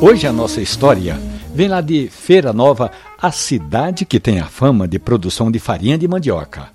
Hoje a nossa história vem lá de Feira Nova, a cidade que tem a fama de produção de farinha de mandioca.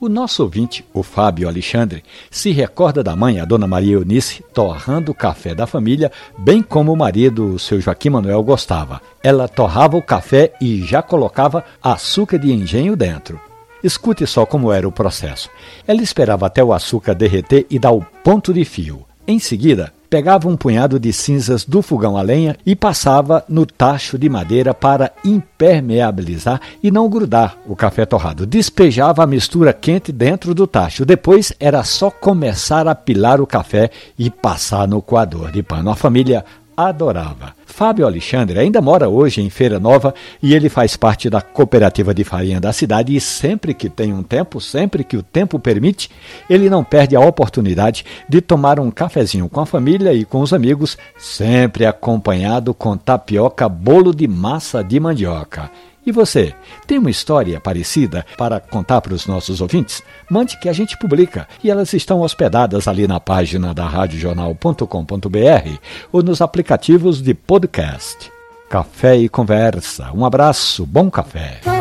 O nosso ouvinte, o Fábio Alexandre, se recorda da mãe, a dona Maria Eunice, torrando o café da família, bem como o marido, o seu Joaquim Manuel, gostava. Ela torrava o café e já colocava açúcar de engenho dentro. Escute só como era o processo. Ela esperava até o açúcar derreter e dar o ponto de fio. Em seguida, pegava um punhado de cinzas do fogão a lenha e passava no tacho de madeira para impermeabilizar e não grudar o café torrado. Despejava a mistura quente dentro do tacho. Depois era só começar a pilar o café e passar no coador de pano. A família adorava. Fábio Alexandre ainda mora hoje em Feira Nova e ele faz parte da cooperativa de farinha da cidade e sempre que tem um tempo, sempre que o tempo permite, ele não perde a oportunidade de tomar um cafezinho com a família e com os amigos, sempre acompanhado com tapioca, bolo de massa de mandioca. E você, tem uma história parecida para contar para os nossos ouvintes? Mande que a gente publica e elas estão hospedadas ali na página da radiojornal.com.br ou nos aplicativos de podcast. Café e conversa. Um abraço, bom café.